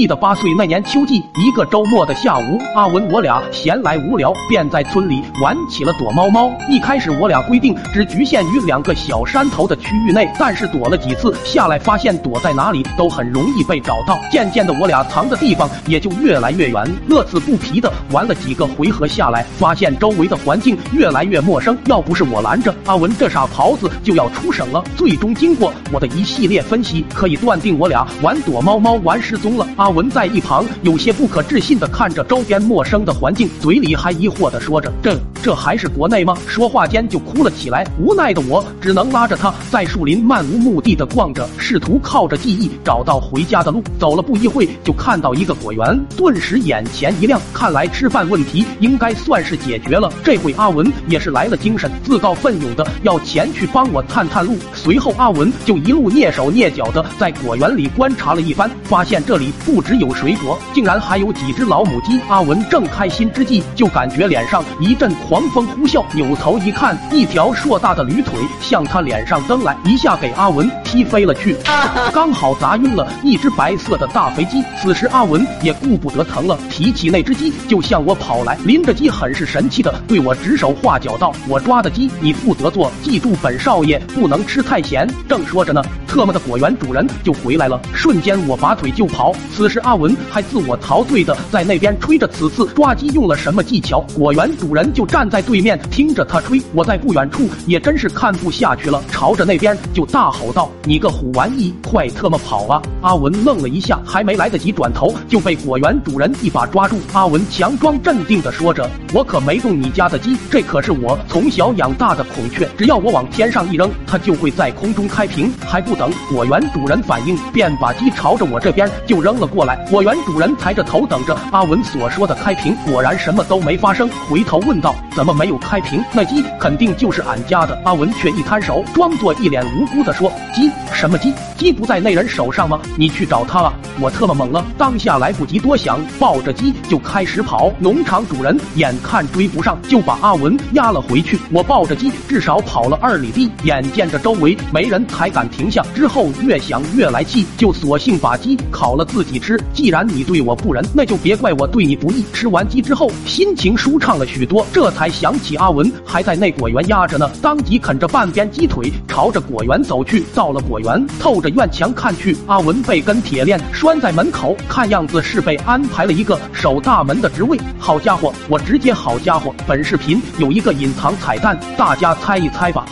记得八岁那年秋季，一个周末的下午，阿文我俩闲来无聊，便在村里玩起了躲猫猫。一开始我俩规定只局限于两个小山头的区域内，但是躲了几次下来，发现躲在哪里都很容易被找到。渐渐的，我俩藏的地方也就越来越远。乐此不疲的玩了几个回合下来，发现周围的环境越来越陌生。要不是我拦着阿文，这傻狍子就要出省了。最终经过我的一系列分析，可以断定我俩玩躲猫猫玩失踪了。阿文在一旁有些不可置信的看着周边陌生的环境，嘴里还疑惑的说着：“这这还是国内吗？”说话间就哭了起来。无奈的我只能拉着他在树林漫无目的的逛着，试图靠着记忆找到回家的路。走了不一会，就看到一个果园，顿时眼前一亮，看来吃饭问题应该算是解决了。这回阿文也是来了精神，自告奋勇的要前去帮我探探路。随后阿文就一路蹑手蹑脚的在果园里观察了一番，发现这里不只有水果，竟然还有几只老母鸡。阿文正开心之际，就感觉脸上一阵狂风呼啸，扭头一看，一条硕大的驴腿向他脸上蹬来，一下给阿文踢飞了去，刚好砸晕了一只白色的大肥鸡。此时阿文也顾不得疼了，提起那只鸡就向我跑来，拎着鸡很是神气的对我指手画脚道：“我抓的鸡你负责做，记住本少爷不能吃太咸。”正说着呢，特么的果园主人就回来了，瞬间我拔腿就跑。此时阿文还自我陶醉的在那边吹着此次抓鸡用了什么技巧，果园主人就站站在对面听着他吹。我在不远处也真是看不下去了，朝着那边就大吼道：“你个虎玩意，快特么跑啊！”阿文愣了一下，还没来得及转头，就被果园主人一把抓住。阿文强装镇定的说着：“我可没动你家的鸡，这可是我从小养大的孔雀，只要我往天上一扔，它就会在空中开屏。”还不等果园主人反应，便把鸡朝着我这边就扔了过来。果园主人抬着头等着阿文所说的开屏，果然什么都没发生。回头问道：“怎么没有开屏？那鸡肯定就是俺家的。”阿文却一摊手，装作一脸无辜的说：“鸡什么鸡？鸡不在那人手上吗？你去找他啊！”我特么懵了，当下来不及多想，抱着鸡就开始跑。农场主人眼看追不上，就把阿文压了回去。我抱着鸡至少跑了二里地，眼见着周围没人，才敢停下。之后越想越来气，就索性把鸡烤了自己吃。既然你对我不仁，那就别怪我对你不义。吃完鸡之后，心情舒畅了许多，这才想起阿文还在那果园压着呢，当即啃着半边鸡腿，朝着果园走去。到了果园，透着院墙看去，阿文被根铁链拴在门口，看样子是被安排了一个守大门的职位。好家伙，我直接好家伙！本视频有一个隐藏彩蛋，大家猜一猜吧。